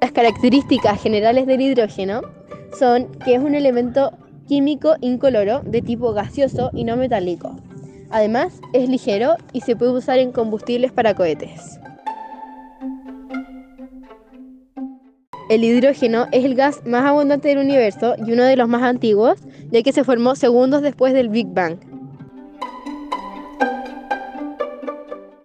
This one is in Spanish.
Las características generales del hidrógeno son que es un elemento químico incoloro de tipo gaseoso y no metálico. Además, es ligero y se puede usar en combustibles para cohetes. El hidrógeno es el gas más abundante del universo y uno de los más antiguos, ya que se formó segundos después del Big Bang.